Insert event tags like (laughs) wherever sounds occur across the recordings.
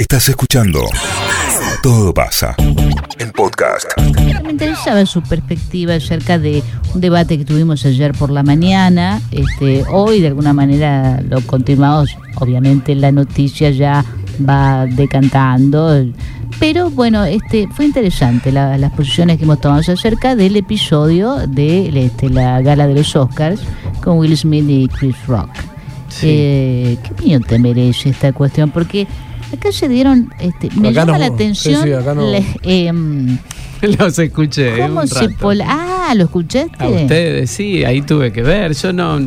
Estás escuchando Todo pasa en podcast. Me interesaba su perspectiva acerca de un debate que tuvimos ayer por la mañana. Este, hoy de alguna manera lo continuamos. Obviamente la noticia ya va decantando. Pero bueno, este fue interesante la- las posiciones que hemos tomado acerca del episodio de este, la gala de los Oscars con Will Smith y Chris Rock. Eh, ¿Qué opinión te merece esta cuestión? Porque acá se dieron, este, me Acá llama no, la atención, sí, sí, acá no. le- em, (laughs) Los escuché. ¿cómo un se rato. Ah, ¿lo escuchaste? A ustedes, sí, ahí tuve que ver. Yo no,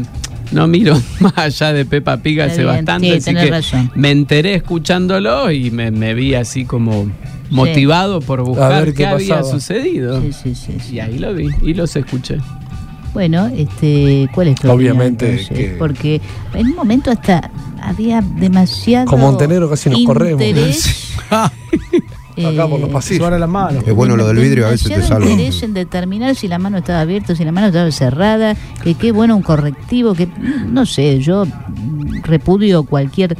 no miro (laughs) más allá de Peppa Pig Está hace bastante, sí, así que razón. me enteré escuchándolo y me, me vi así como motivado por buscar ver qué, qué había pasaba. sucedido. Sí, sí, sí, sí. Y ahí lo vi y los escuché. Bueno, este, ¿cuál es tu opinión, Obviamente entonces? que- Porque en un momento hasta había demasiado Con Montenegro casi nos corremos. interés, (laughs) Acá por los eh, pasillos. Las manos. Es bueno lo del vidrio, a veces te demasiado salva. interés en determinar si la mano estaba abierta, si la mano estaba cerrada, que qué bueno un correctivo, que no sé, yo mm, repudio cualquier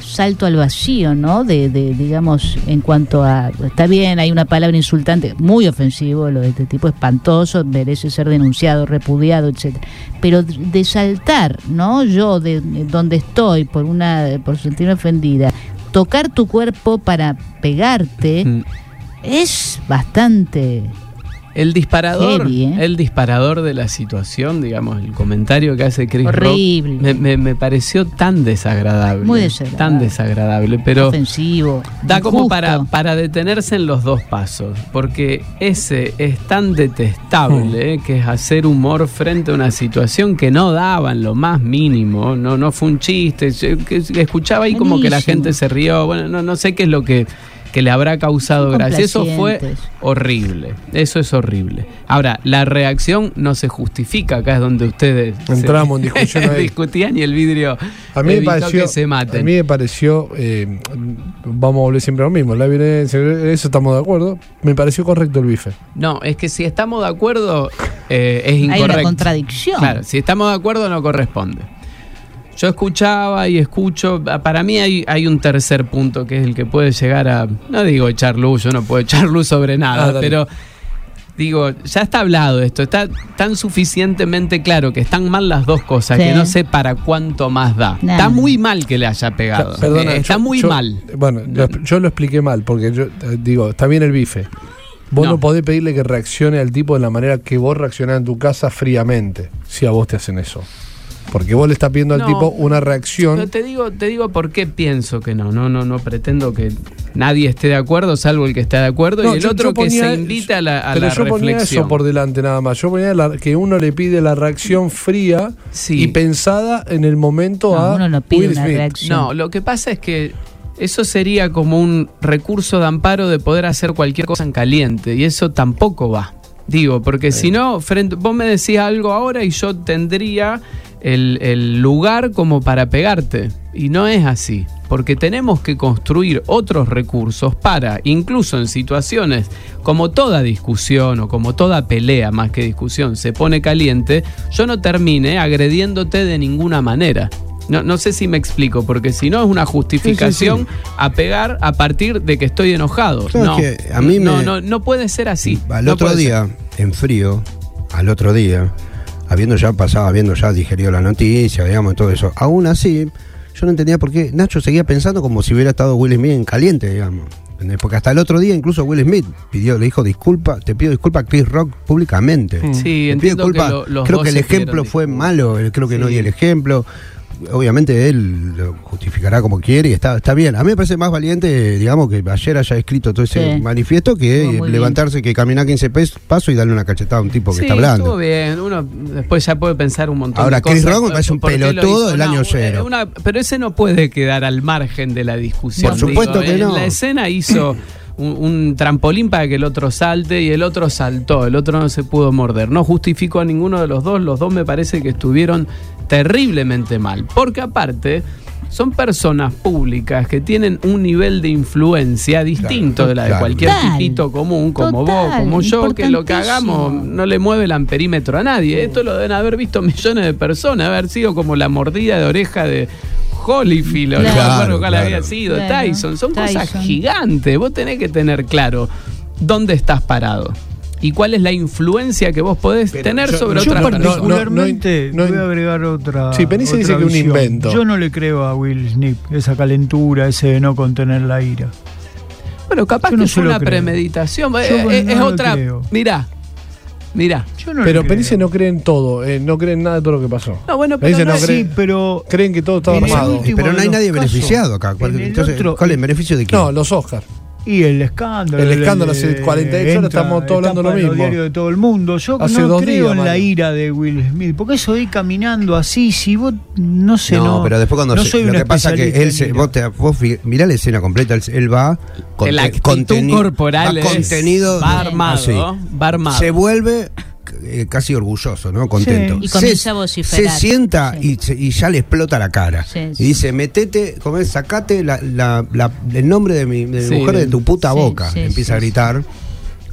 salto al vacío, ¿no? De, de, digamos, en cuanto a, está bien, hay una palabra insultante, muy ofensivo, lo de este tipo espantoso, merece ser denunciado, repudiado, etcétera. Pero de saltar, ¿no? Yo de, de donde estoy por una, por sentirme ofendida, tocar tu cuerpo para pegarte Mm. es bastante El disparador, Heavy, ¿eh? el disparador de la situación, digamos, el comentario que hace Chris Horrible. Rock, me, me- me pareció tan desagradable. Muy desagradable. Tan desagradable, pero ofensivo. da como para, para detenerse en los dos pasos, porque ese es tan detestable eh, que es hacer humor frente a una situación que no daba en lo más mínimo, no, no fue un chiste, escuchaba ahí como que la gente se rió, bueno, no, no sé qué es lo que, que le habrá causado gracia, eso fue horrible, eso es horrible. Ahora, la reacción no se justifica, acá es donde ustedes se- Entramos en discusión (laughs) ahí. discutían y el vidrio A mí me pareció, que se maten. a mí me pareció, eh, vamos a volver siempre a lo mismo, la violencia, eso estamos de acuerdo. Me pareció correcto el bife. No, es que si estamos de acuerdo, eh, es Hay una incorrecto. contradicción. Claro, si estamos de acuerdo no corresponde. Yo escuchaba y escucho, para mí hay, hay un tercer punto que es el que puede llegar a, no digo echar luz, yo no puedo (laughs) echar luz sobre nada, Ah, pero digo, ya está hablado esto, está tan suficientemente claro que están mal las dos cosas, Sí. que no sé para cuánto más da. Está muy mal que le haya pegado. Perdona, Eh, está yo- muy yo- mal. Bueno, yo lo expliqué mal, porque yo eh, digo, está bien el bife. Vos no. No. podés pedirle que reaccione al tipo de la manera que vos reaccionás en tu casa fríamente, si a vos te hacen eso. Porque vos le estás pidiendo al No. tipo una reacción. Pero te digo, te digo por qué pienso que no. No, no, no pretendo que nadie esté de acuerdo, salvo el que está de acuerdo, No, y el yo- otro yo que ponía- se invite a la, a pero la yo ponía reflexión. eso por delante nada más. Yo ponía la- que uno le pide la reacción fría Sí. y pensada en el momento No, a uno no pide Will una reacción. No, lo que pasa es que eso sería como un recurso de amparo de poder hacer cualquier cosa en caliente, y eso tampoco va. Digo, porque si no, frente, vos me decís algo ahora y yo tendría el, el lugar como para pegarte. Y no es así, porque tenemos que construir otros recursos para, incluso en situaciones como toda discusión o como toda pelea, más que discusión, se pone caliente, yo no termine agrediéndote de ninguna manera. No, no sé si me explico, porque si no es una justificación a pegar a partir de que estoy enojado. Claro, no, es que a mí no, me- no, no puede ser así. Al otro día, en frío, al otro día, habiendo ya pasado, habiendo ya digerido la noticia, digamos, todo eso, aún así, yo no entendía por qué Nacho seguía pensando como si hubiera estado Will Smith en caliente, digamos. Porque hasta el otro día incluso Will Smith pidió, le dijo disculpa, te pido disculpa a Chris Rock públicamente. Sí, Te pido que disculpa. lo- los creo dos que el ejemplo fue malo, creo que no di el ejemplo. Obviamente él lo justificará como quiere y está, está bien. A mí me parece más valiente, digamos, que ayer haya escrito todo ese Sí. manifiesto que levantarse, que caminar 15 pes- pasos y darle una cachetada a un tipo que Sí, está hablando. estuvo bien. Uno después ya puede pensar un montón Ahora, de cosas. Chris Rock me parece un ¿Por qué lo pelotudo del año cero. una- pero ese no puede quedar al margen de la discusión. Por supuesto que En no. la escena hizo (clears throat) un, un trampolín para que el otro salte y el otro saltó. El otro no se pudo morder. No justificó a ninguno de los dos. Los dos me parece que estuvieron terriblemente mal. Porque aparte... Son personas públicas que tienen un nivel de influencia distinto de la de cualquier Total. tipito común, como Total, vos, como yo, que lo que hagamos no le mueve el amperímetro a nadie. Esto lo deben haber visto millones de personas, haber sido como la mordida de oreja de Holyfield, no Claro, acuerdo cuál claro. había sido, Tyson. Son cosas gigantes. Vos tenés que tener claro dónde estás parado y cuál es la influencia que vos podés tener yo- sobre yo otras no- no- particularmente no- no- voy a agregar otra. Sí, Penice otra dice que un invento. Yo no le creo a Will Smith esa calentura, ese de no contener la ira. Bueno, capaz Yo que lo una creo. premeditación. Yo eh, no eh, es lo otra. creo. Mirá, mirá. Yo no Pero Penice no cree en todo, eh, no cree en nada de todo lo que pasó. No, bueno, Penice pero no no- cree- Sí, pero creen que todo estaba armado. Pero no hay nadie casos, beneficiado acá. ¿Cuál, en el entonces, otro- ¿cuál es el beneficio de quién? No, los Oscars. Y el escándalo. El escándalo, hace de- 48 horas estamos todos hablando lo mismo. diarios de todo el mundo. Yo Hace no dos creo días, en la ira de Will Smith, porque eso de ir caminando así, si vos no sé, no, no. pero después cuando no se- soy lo que pasa que especialista él se, vos, te, vos mirá la escena completa, él, él va con la te- actitud conteni- corporal va es- contenido va armado, así. va armado. Se vuelve eh, casi orgulloso, ¿no? Contento. Sí. Y comienza se, a vociferar. Se sienta Sí. y, se- y ya le explota la cara. Sí, y dice, metete, como es, sacate la- la- la- el nombre de mi, de mi Sí. mujer de tu puta Sí, boca. sí, Empieza a sí, gritar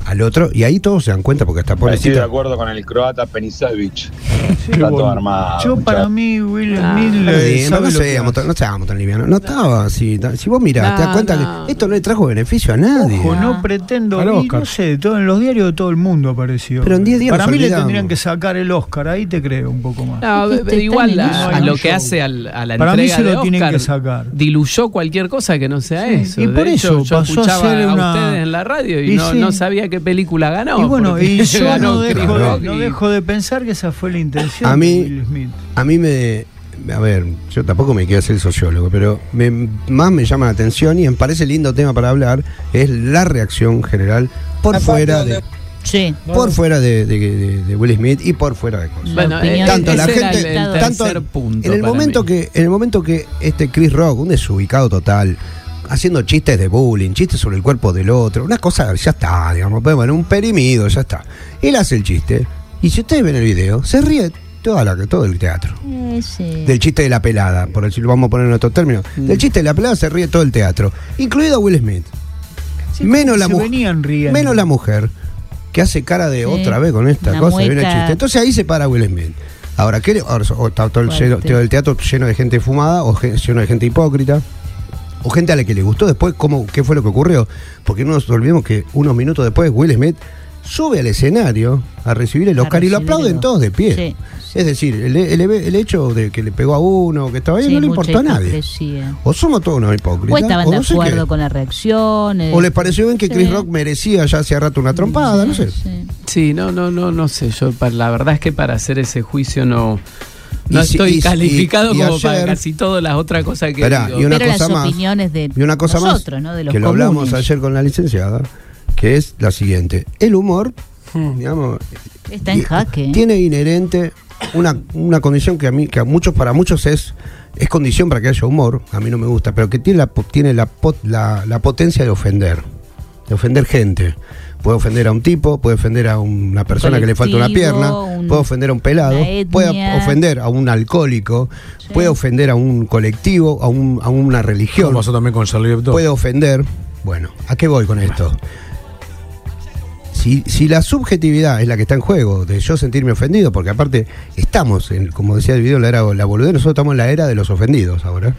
al otro y ahí todos se dan cuenta porque hasta Estoy de acuerdo con el croata Penicevic. Sí, Está todo bueno. armado. Yo para mí Will Ah, Smith le no, que seamos hace. tan- no estábamos tan livianos. No estaba así. Si vos mirás, te das No, cuenta no. que esto no le trajo beneficio a nadie. Ojo, no pretendo, y Oscar. no sé, todo, en los diarios de todo el mundo apareció. Pero en 10 días Para mí le olvidamos. tendrían que sacar el Oscar, ahí te creo un poco más. No, que igual a, lo que hace al- a la Para mí entrega se de lo tienen que sacar. diluyó cualquier cosa que no sea Sí, eso. y De por hecho, eso yo pasó a escuchaba ser a una- ustedes en la radio y, Y no, sí. no sabía qué película ganó. y bueno, y yo ganó no dejo, de, no dejo de pensar que esa fue la intención A mí- de Will Smith. A mí me. A ver, yo tampoco me quiero ser sociólogo, pero me- más me llama la atención y me parece lindo tema para hablar es la reacción general por fuera de Sí. por fuera de, de- de- de Will Smith y por fuera de cosas. Bueno, eh, Tanto la gente, el, el tanto tercer punto en el momento mí. que en el momento que este Chris Rock, un desubicado total, haciendo chistes de bullying, chistes sobre el cuerpo del otro, una cosa ya está, digamos, pues, bueno, un perimido, ya está. Él hace el chiste y si ustedes ven el video, se ríe toda la, todo el teatro. Eh, sí. Del chiste de la pelada, por decirlo, vamos a poner en otro término. Mm. Del chiste de la pelada se ríe todo el teatro, incluido Will Smith. Sí, menos la venían riendo. Menos la mujer, que hace cara de Sí, otra vez con esta una cosa, y viene el chiste. Entonces ahí se para Will Smith. Ahora, ¿qué le- ahora, o está todo el, lleno- todo el teatro lleno de gente fumada o lleno de gente hipócrita? O gente a la que le gustó después cómo, qué fue lo que ocurrió. Porque no nos olvidemos que unos minutos después Will Smith sube al escenario a recibir el Oscar y lo aplauden todos de pie. Sí, sí. Es decir, el, el- el hecho de que le pegó a uno, que estaba ahí, Sí, no le importó a nadie. O somos todos unos hipócritas. O estaban o de no acuerdo qué. con la reacción. eh, O les pareció bien que Chris. Rock merecía ya hace rato una trompada, no sé. Sí. Sí, no, no, no, no sé. Yo la verdad es que para hacer ese juicio no, no Y estoy y- calificado y- y como para casi todas las otras cosas que digo. y una Pero cosa las más. opiniones de Y una cosa nosotros, más, ¿no? De los que lo hablamos ayer con la licenciada, que es la siguiente. El humor, digamos, Está en y- jaque. tiene inherente una, una condición que a mí, que a muchos, para muchos es, es condición para que haya humor, a mí no me gusta, pero que tiene la, tiene la, pot- la, la potencia de ofender, de ofender gente. Puede ofender a un tipo, puede ofender a una persona que le falta una pierna, un- puede ofender a un pelado, puede ofender a un alcohólico, Sí. puede ofender a un colectivo, a, un- a una religión Como pasó también con Charlie Hebdo. puede ofender. Bueno, ¿a qué voy con esto? Si, si la subjetividad es la que está en juego, de yo sentirme ofendido, porque aparte estamos, en, como decía el video, la era la boludez, nosotros estamos en la era de los ofendidos ahora,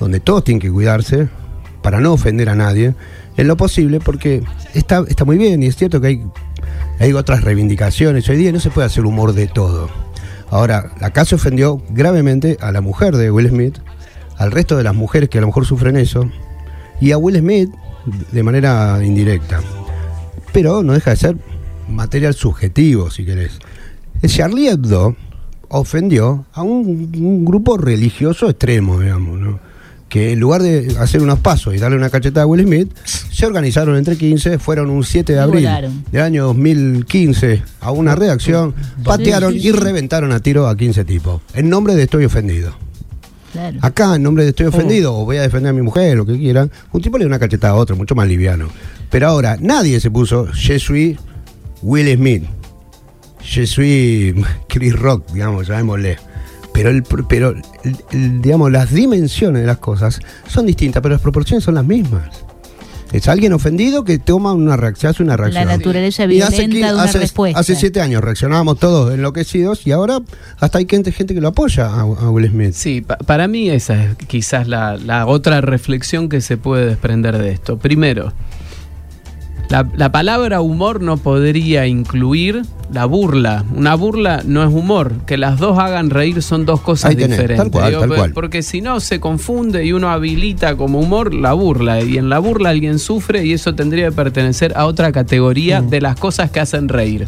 donde todos tienen que cuidarse para no ofender a nadie, en lo posible, porque está, está muy bien y es cierto que hay, hay otras reivindicaciones, hoy día no se puede hacer humor de todo. Ahora, acá se ofendió gravemente a la mujer de Will Smith, al resto de las mujeres que a lo mejor sufren eso, y a Will Smith de manera indirecta. Pero no deja de ser material subjetivo, si querés. Charlie Hebdo ofendió a un, grupo religioso extremo, digamos. Que en lugar de hacer unos pasos y darle una cachetada a Will Smith, se organizaron entre 15, fueron un 7 de abril volaron. del año 2015 a una redacción, patearon Sí, sí, y reventaron a tiro a 15 tipos, en nombre de estoy ofendido. Claro. Acá, en nombre de Oh. estoy ofendido, o voy a defender a mi mujer, lo que quieran, un tipo le da una cachetada a otro, mucho más liviano. Pero ahora, nadie se puso, je suis Will Smith, je suis (laughs) Chris Rock, digamos, llamémosle. Pero, el, pero el- el- digamos, las dimensiones de las cosas son distintas, pero las proporciones son las mismas. Es alguien ofendido que toma una reacción, hace una reacción. La naturaleza hace violenta que- de una hace, respuesta. hace siete años reaccionábamos todos enloquecidos y ahora hasta hay gente, gente que lo apoya a, a Will Smith. Sí, pa- para mí esa es quizás la, la otra reflexión que se puede desprender de esto. Primero, la, la palabra humor no podría incluir la burla. Una burla no es humor. Que las dos hagan reír son dos cosas Ahí tenés, diferentes. tal cual, tal por- cual. Porque si no se confunde y uno habilita como humor la burla. Y en la burla alguien sufre y eso tendría que pertenecer a otra categoría Mm. de las cosas que hacen reír.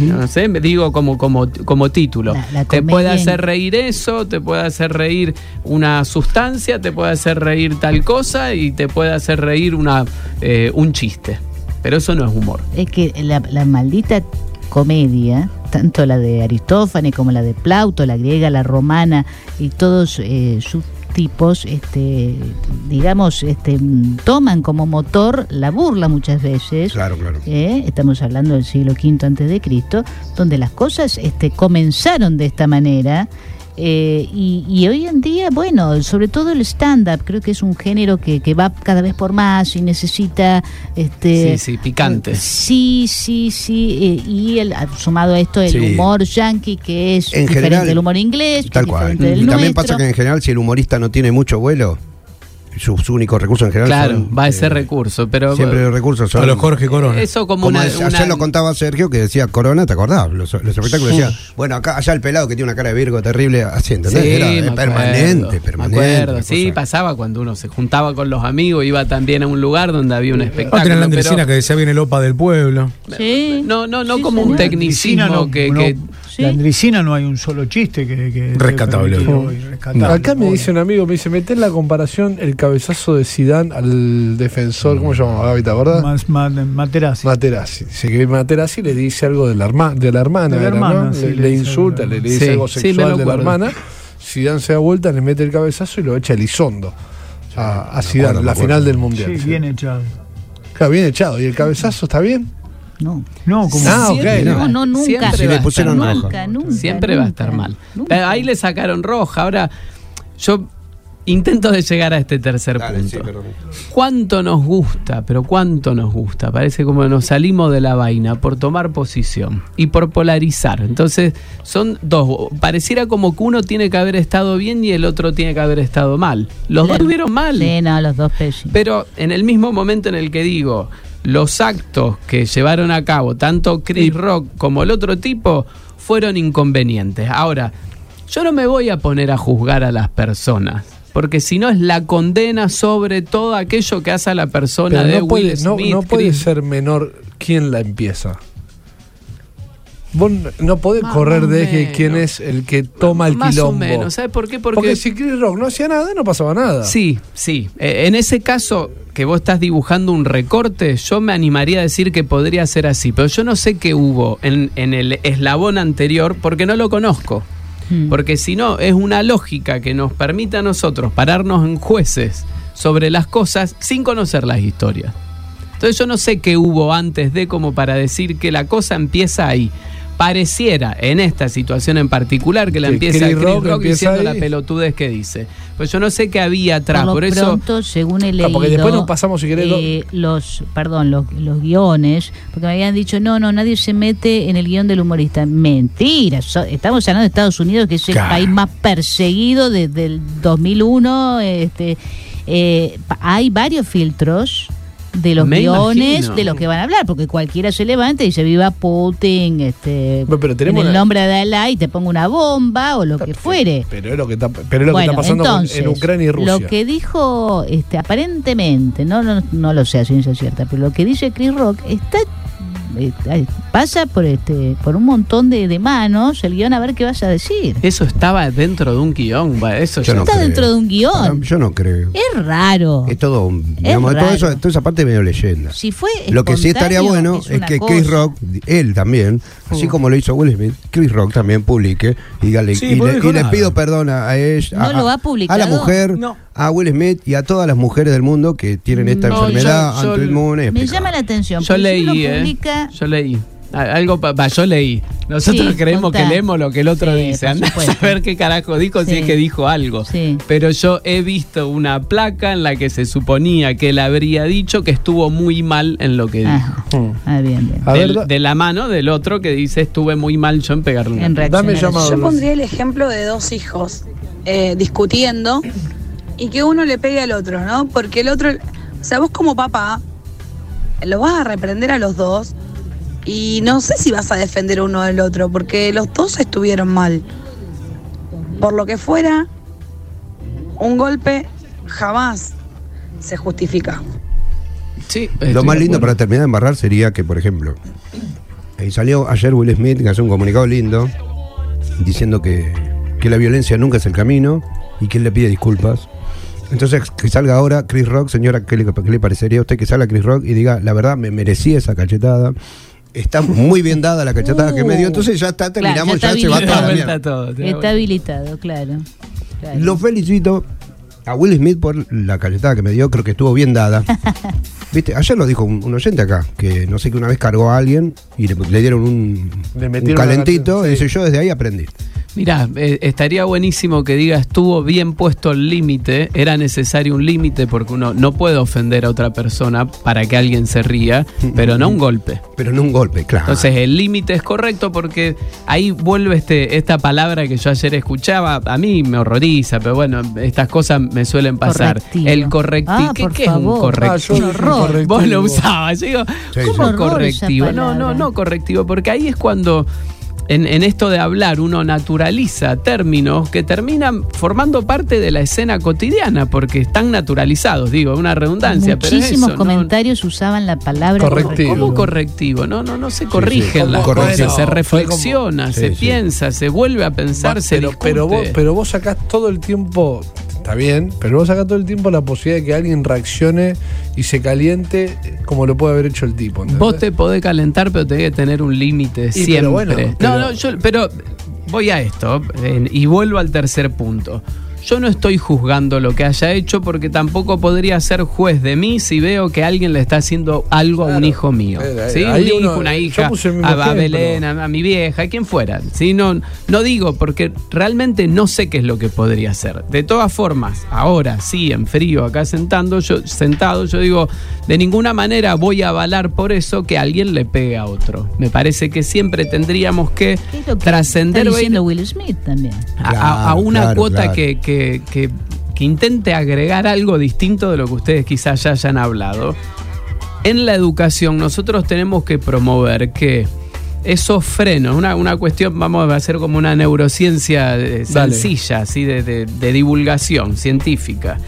No sé, me digo como, como, como título. La- la te puede hacer reír eso, te puede hacer reír una sustancia, te puede hacer reír tal cosa y te puede hacer reír una, eh, un chiste. Pero eso no es humor. Es que la, la maldita comedia, tanto la de Aristófanes como la de Plauto, la griega, la romana y todos eh, sus tipos, este, digamos, este, toman como motor la burla muchas veces. Claro, claro. ¿eh? estamos hablando del siglo V antes de Cristo, donde las cosas este, comenzaron de esta manera. Eh, y, y hoy en día, bueno, sobre todo el stand-up, creo que es un género que, que va cada vez por más y necesita... Este, Sí, sí, picante. Sí, sí, sí. eh, y el, sumado a esto el Sí. humor yankee, que es En diferente general, del humor inglés, que Tal es cual. del Y también pasa que en general si el humorista no tiene mucho vuelo, sus únicos recursos en general Claro, son, va a ser eh, recurso, pero Siempre los recursos son... A los Jorge Corona. eso como, Como una, es- una- ayer lo contaba Sergio que decía Corona, ¿te acordás? Los, los espectáculos decían, bueno, acá allá el pelado que tiene una cara de Virgo terrible, así, ¿entendés? Sí, Era me eh, acuerdo, permanente, me permanente. acuerdo. Sí, pasaba cuando uno se juntaba con los amigos, iba también a un lugar donde había un espectáculo. Otra en la pero- Andresina que decía viene el OPA del pueblo. Sí. No, no, no Sí, como un tecnicismo Andresina no- que, no- que- Sí. La Andresina no hay un solo chiste que... que Rescatable. permitido y rescatable. Acá me dice un amigo, me dice, mete en la comparación el cabezazo de Sidán al defensor, ¿cómo se llamaba Gaby, te acordás? Más, más, Materazzi. Materazzi. Dice que Materazzi le dice algo de la, herma- de la hermana, De la hermana, ¿no? sí, le, le le dice insulta, le, le dice Sí, algo sexual de la hermana. Sidán se da vuelta, le mete el cabezazo y lo echa Elizondo a, a Zidane, acuerdo, la final del Mundial. Sí, sí. bien echado. Claro, bien echado. ¿Y el cabezazo está bien? No. No, como... Ah, No, no, nunca. siempre va le a pusieron estar mal. Nunca, nunca. Siempre va a estar mal. nunca. Eh, Ahí le sacaron roja. Ahora, yo intento de llegar a este tercer Dale, punto. sí. ¿Cuánto nos gusta? Pero cuánto nos gusta. Parece como que nos salimos de la vaina por tomar posición y por polarizar. Entonces, son dos. Pareciera como que uno tiene que haber estado bien y el otro tiene que haber estado mal. Los dos estuvieron mal. Sí, no, los dos. Pero en el mismo momento en el que digo, los actos que llevaron a cabo tanto Chris Rock como el otro tipo fueron inconvenientes. Ahora, yo no me voy a poner a juzgar a las personas. Porque si no es la condena sobre todo aquello que hace a la persona Pero de no puede, Will no, Smith. no puede ser menor quién la empieza. Vos no podés Más correr de menos. quién es el que toma el Más quilombo. o menos. ¿Sabes por qué? Porque, Porque si Chris Rock no hacía nada, no pasaba nada. Sí, sí. Eh, en ese caso que vos estás dibujando un recorte, yo me animaría a decir que podría ser así, pero yo no sé qué hubo en, en el eslabón anterior porque no lo conozco. Mm. Porque si no, es una lógica que nos permite a nosotros pararnos en jueces sobre las cosas sin conocer las historias. Entonces yo no sé qué hubo antes de como para decir que la cosa empieza ahí. Pareciera en esta situación en particular que la Que empieza Chris Chris Rock Rock, empieza diciendo la pelotudez que dice. Pues yo no sé qué había atrás, por, eso pronto, según he Claro, leído, porque después nos pasamos, si querés, eh, los, perdón, los, los guiones, porque me habían dicho, no, no, nadie se mete en el guion del humorista. Mentira, so- estamos hablando de Estados Unidos, que es el Claro. país más perseguido desde el 2001. Este, eh, hay varios filtros de los Me guiones imagino. de los que van a hablar, porque cualquiera se levanta y dice viva Putin, este, Bueno, pero tenemos en el nombre de Alá y te pongo una bomba o lo que fuere. Pero es lo que está, pero es lo Bueno, que está pasando entonces, en Ucrania y Rusia. Lo que dijo, este, aparentemente, no, no, no lo sé a ciencia cierta, pero lo que dice Chris Rock está pasa por este por un montón de, de manos el guion a ver qué vas a decir. eso estaba dentro de un guion. Eso Yo no Está creo. dentro de un guion. Yo no creo. Es raro. Es todo, digamos, todo raro. eso, toda esa parte medio leyenda. Si fue Lo que sí estaría bueno es, que cosa. Chris Rock, él también, así como lo hizo Will Smith, Chris Rock también publique y, dígale- Sí, y le, y pido perdón a, a ella, ¿No a, lo ha a publicado? la mujer, No. a Will Smith y a todas las mujeres del mundo que tienen esta No, enfermedad yo- yo- autoinmune. Me llama la atención. Yo si leí, eh. publica- Yo leí. Algo, pa- va, yo leí. Nosotros Sí, creemos contá. que leemos lo que el otro Sí, dice. Anda a saber qué carajo dijo si es que dijo algo. Sí. Pero yo he visto una placa en la que se suponía que él habría dicho que estuvo muy mal en lo que dijo. Ajá. Ah, bien, bien. A Del- ver, da- de la mano del otro que dice estuve muy mal yo en pegarle una En piña". dame llamado. Yo pondría el ejemplo de dos hijos eh, discutiendo y que uno le pegue al otro, ¿no? Porque el otro, o sea, vos como papá, lo vas a reprender a los dos y no sé si vas a defender uno del otro, porque los dos estuvieron mal. Por lo que fuera, un golpe jamás se justifica. Sí, Lo más lindo para terminar de embarrar sería que, por ejemplo, ahí salió ayer Will Smith que hace un comunicado lindo diciendo que, que la violencia nunca es el camino y que él le pide disculpas. Entonces, que salga ahora Chris Rock, señora, ¿qué le, qué le parecería a usted que salga Chris Rock y diga, la verdad, me merecía esa cachetada? Está muy bien dada la cachetada que me dio, entonces ya está, terminamos, ya ya, está se va todo, Está vuelta. habilitado, claro. Claro. Lo felicito a Will Smith por la cachetada que me dio, creo que estuvo bien dada. (laughs) Viste, ayer lo dijo un, un oyente acá, que no sé que una vez cargó a alguien y le, le dieron un, Le un metieron calentito y dice yo desde ahí aprendí. Mirá, eh, estaría buenísimo que diga estuvo bien puesto el límite, era necesario un límite porque uno no puede ofender a otra persona para que alguien se ría, pero no un golpe. Pero no un golpe, claro. Entonces el límite es correcto porque ahí vuelve este, esta palabra que yo ayer escuchaba, a mí me horroriza, pero bueno, estas cosas me suelen pasar. Correctivo. El correctivo. Ah, ¿Qué, por qué es un favor. correctivo? Ah, yo Un. Vos lo usabas. Yo digo, Sí, ¿cómo sí. Correctivo? No, no, no correctivo, porque ahí es cuando en, en esto de hablar uno naturaliza términos que terminan formando parte de la escena cotidiana, porque están naturalizados, digo, una redundancia. pero es Muchísimos comentarios usaban la palabra Correctivo. ¿Cómo correctivo? No, no, no se corrigen las Correcto. cosas, se reflexiona, se como- Sí, sí. piensa, se vuelve a pensar, se pero, discute. pero, vos, pero vos sacás todo el tiempo, está bien, pero vos sacás todo el tiempo la posibilidad de que alguien reaccione y se caliente como lo puede haber hecho el tipo. ¿entendés? Vos te podés calentar, pero tenés que tener un límite siempre. pero bueno, no, pero- no, yo, pero voy a esto eh, y vuelvo al tercer punto. Yo no estoy juzgando lo que haya hecho porque tampoco podría ser juez de mí si veo que alguien le está haciendo algo a un hijo mío. Eh, un hijo, uno- una yo hija, a. Belén, a, a mi vieja, a quien fuera. ¿sí? No, no digo porque realmente no sé qué es lo que podría ser. De todas formas, ahora sí, en frío, acá sentando, yo, sentado, yo digo, de ninguna manera voy a avalar por eso que alguien le pegue a otro. Me parece que siempre tendríamos que ¿Qué es lo que trascender Will Smith también? a, a- a Claro, una claro, cuota claro. Que, que- que- que intente agregar algo distinto de lo que ustedes quizás ya hayan hablado. En la educación nosotros tenemos que promover que esos frenos, una, una cuestión, vamos a hacer como una neurociencia eh, sencilla, así de, de- de divulgación científica.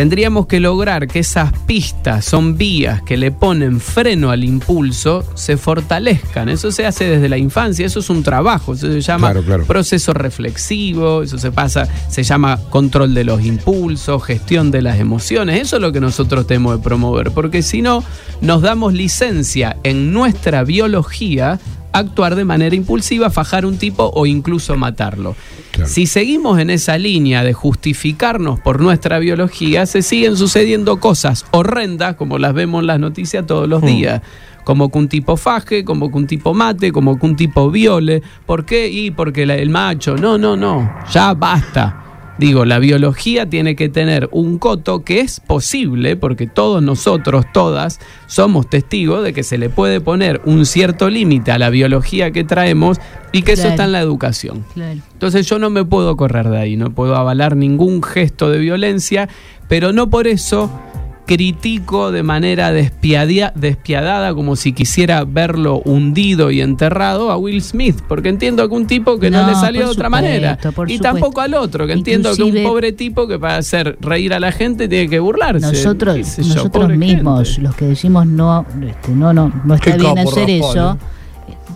Tendríamos que lograr que esas pistas son vías que le ponen freno al impulso, se fortalezcan. Eso se hace desde la infancia, eso es un trabajo, eso se llama Claro, claro. proceso reflexivo, eso se pasa, se llama control de los impulsos, gestión de las emociones, eso es lo que nosotros tenemos de promover, porque si no, nos damos licencia en nuestra biología actuar de manera impulsiva, fajar un tipo o incluso matarlo. Claro. Si seguimos en esa línea de justificarnos por nuestra biología, se siguen sucediendo cosas horrendas, como las vemos en las noticias todos los días. Como que un tipo faje, como que un tipo mate, como que un tipo viole. ¿Por qué? Y porque la- el macho. No, no, no. Ya basta. Digo, la biología tiene que tener un coto que es posible, porque todos nosotros, todas, somos testigos de que se le puede poner un cierto límite a la biología que traemos y que eso está en la educación. Claro. Entonces yo no me puedo correr de ahí, no puedo avalar ningún gesto de violencia, pero no por eso critico de manera despiadia- despiadada como si quisiera verlo hundido y enterrado a Will Smith, porque entiendo que un tipo que no, No, le salió de otra supuesto, manera y supuesto. tampoco al otro, que entiendo que un pobre tipo que para hacer reír a la gente tiene que burlarse. Nosotros, yo, nosotros mismos, gente. los que decimos no, este, no, no, no está Qué bien capo, hacer eso,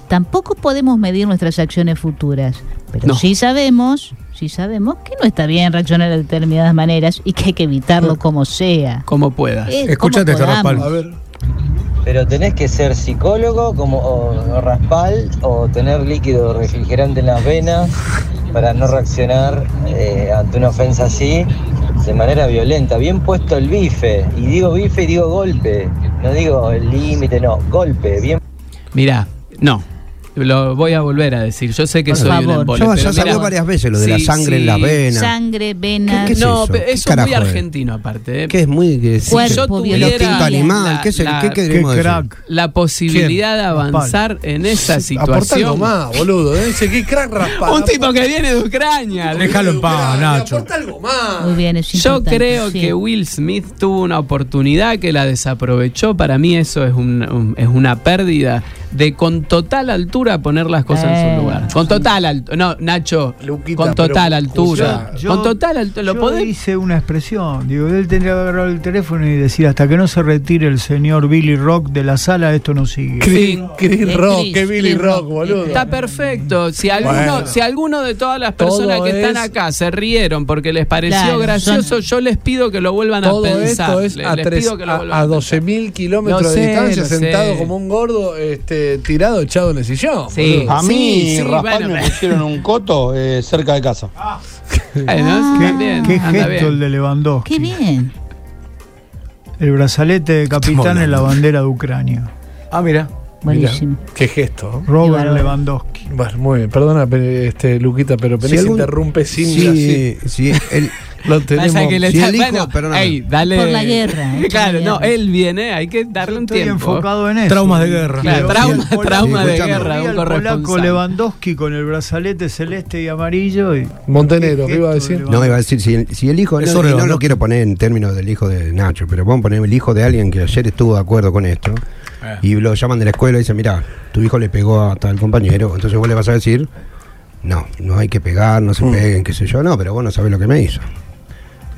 tampoco podemos medir nuestras acciones futuras. Pero No. sí sabemos, sí sabemos que no está bien reaccionar de determinadas maneras y que hay que evitarlo como sea. como puedas. Eh, Escuchate como este podamos. A ver, Pero tenés que ser psicólogo como o, o raspal o tener líquido refrigerante en las venas para no reaccionar eh, ante una ofensa así de manera violenta. Bien puesto el bife. Y digo bife y digo golpe. No digo el límite, no. Golpe. Bien Mirá, No. Lo voy a volver a decir. Yo sé que Por soy un favor. embole, Ya, pero ya salió varias veces lo de la Sí, sangre en las sí. venas. Sangre, venas. ¿Qué es No, eso? ¿Qué eso es muy carajo es? argentino aparte. ¿eh? Que es muy. Que, sí, Cuerpo, Si yo tuviera animal. la- ¿Qué, es el- la- ¿Qué Qué queremos decir? crack. la posibilidad de avanzar en esa Aporta algo situación. más, boludo. ¿eh? Dice que crack raspado. Un tipo que viene de Ucrania. Déjalo en paz, Nacho. Aporta algo más. Muy bien, es Yo creo sí. que Will Smith tuvo una oportunidad que la desaprovechó. Para mí eso es, un- un- es una pérdida de con total altura poner las cosas en su lugar. Con total altura. No, Nacho, Luquita, con total altura. Yo- con total altura. ¿Lo yo podés? hice una expresión. Digo, él tendría que agarrar el teléfono y decir: hasta que no se retire el señor Billy Rock de la sala, esto no sigue. Chris, Rock, Chris, que Billy Chris Rock, Rock. boludo. Está perfecto. Si alguno, Bueno. si alguno de todas las personas Todo que están es- acá se rieron porque les pareció Claro, gracioso, son- yo les pido que lo vuelvan Todo a pensar. esto es les tres- pido que lo a, vuelvan a a 12.000 kilómetros de sé, distancia, lo sentado sé. como un gordo, este, tirado, echado en el sillón. Sí. A mí, Sí, sí, Raspal bueno, me pusieron un coto eh, cerca de casa. (laughs) ¿Qué, también, qué gesto bien. el de Lewandowski? Qué bien. El brazalete de capitán en la bandera de Ucrania. Ah, mira. Buenísimo. Mirá, qué gesto. Robert. Lewandowski. Bueno, muy bien. Perdona, este, Luquita, pero Penny Si algún- interrumpe sin Sí, así. sí, el- Lo tenemos. Pasa que le Si está- el hijo- bueno, perdóname. ey, dale. Por la guerra, eh, por (laughs) claro, la no, guerra. él viene, hay que darle un Estoy tiempo. enfocado en eso. Traumas de guerra. Claro, Pero trauma- vi al polaco- trauma de vi guerra al de un polaco corresponsal. Lewandowski con el brazalete celeste y amarillo. Y, Montenegro, ¿Qué ¿qué iba a decir? de No, iba a decir, si el, si el hijo, no, y no lo quiero poner en términos del hijo de Nacho, pero vamos a poner el hijo de alguien que ayer estuvo de acuerdo con esto, Eh. y lo llaman de la escuela y dicen, mira, tu hijo le pegó a tal compañero, entonces vos le vas a decir, no, no hay que pegar, no se Mm. peguen, qué sé yo, no, pero vos no sabés lo que me hizo.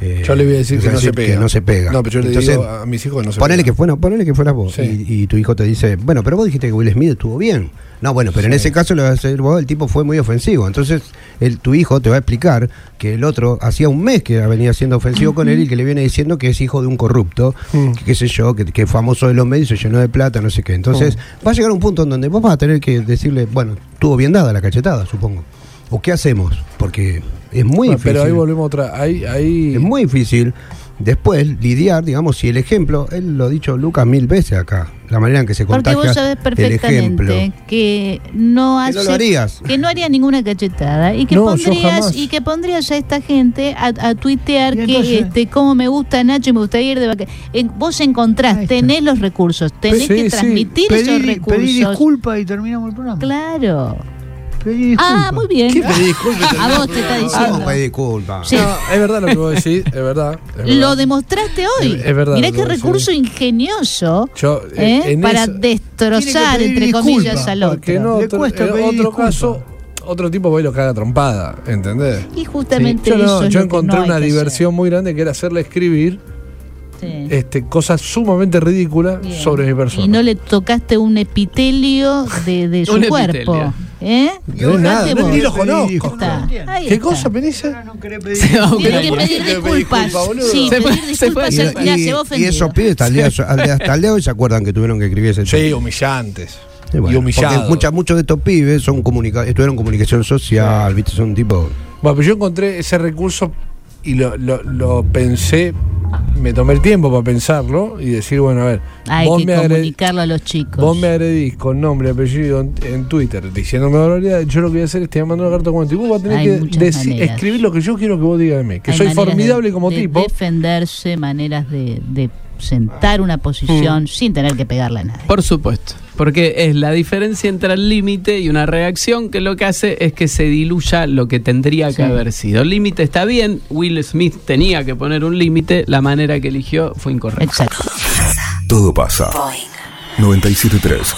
Eh, Yo le voy a decir que no se pega. no se pega. No, pero yo le Entonces, digo a mis hijos que no se Ponele pega. que, fuera, ponele que fueras vos Sí. y, y tu hijo te dice, bueno, pero vos dijiste que Will Smith estuvo bien. No, bueno, pero en ese caso lo vas a decir vos, el tipo fue muy ofensivo. Entonces, el, tu hijo te va a explicar que el otro hacía un mes que venía siendo ofensivo con él y que le viene diciendo que es hijo de un corrupto, Mm. que qué sé yo, que, que es famoso de los medios, se llenó de plata, no sé qué. Entonces, Mm. va a llegar un punto en donde vos vas a tener que decirle, bueno, tuvo bien dada la cachetada, supongo. ¿O qué hacemos? Porque es muy Bueno, difícil. pero ahí volvemos a otra. Ahí, ahí, Es muy difícil después lidiar, digamos, si el ejemplo, él lo ha dicho Lucas mil veces acá, la manera en que se Porque contagia vos sabés el ejemplo. perfectamente que no Que hace, no lo harías. que no haría ninguna cachetada y que No, pondrías y que pondrías a esta gente a, a tuitear Y que entonces- este cómo me gusta Nacho y me gustaría ir de vacaciones. Vos encontrás, tenés los recursos, tenés Sí, que sí. transmitir esos Pedí, recursos. pedí disculpas y terminamos el programa. Claro. Pedí disculpas. Ah, muy bien. ¿Qué pedí disculpas? (laughs) A vos te está ¿Cómo diciendo. pedí? Sí. No, es verdad lo que vos decís, es verdad. es verdad. Lo demostraste hoy. Es- es verdad Mirá que qué recurso ingenioso Yo, ¿eh? en para eso- destrozar, que entre comillas, disculpas, al Porque otro. no, Le otro, cuesta en pedir otro disculpas. caso, otro tipo va y lo caga trompada, ¿entendés? Y justamente yo no- eso yo lo que encontré no hay una que diversión muy grande que era hacerle escribir. Sí. este, cosas sumamente ridículas Bien. sobre mi persona. Y no le tocaste un epitelio de, de (laughs) su cuerpo. ¿Eh? No es nada, no, ni lo conozco. ¿Qué cosa, Penice? Ahora no querés pedir Sí, disculpas. Tiene que ¿por qué pedir disculpas. Sí, Se pedir fue- se fue disculpas. Y, esos pibes hasta el, día, al día- hasta el día de hoy se acuerdan que tuvieron que escribir ese Sí, humillantes. Y bueno, y humillados. mucha- muchos de estos pibes son comunica estudiaron comunicación social, ¿viste? Son tipo. Bueno, pero yo encontré ese recurso y lo, lo, lo pensé, me tomé el tiempo para pensarlo y decir, bueno, a ver, Hay vos que me, agredís, comunicarlo a los chicos. vos me agredís con nombre y apellido en, en Twitter diciéndome barbaridades, yo lo que voy a hacer es te voy a mandar una carta con y vos vas a tener Hay que muchas deci- maneras. escribir lo que yo quiero que vos digas de mí, que Hay soy formidable de- como de tipo. defenderse, maneras de, de sentar una posición Mm. sin tener que pegarle a nadie. Por supuesto. Porque es la diferencia entre el límite y una reacción que lo que hace es que se diluya lo que tendría Sí. que haber sido. El límite está bien, Will Smith tenía que poner un límite, la manera que eligió fue incorrecta. Exacto. Todo pasa. 973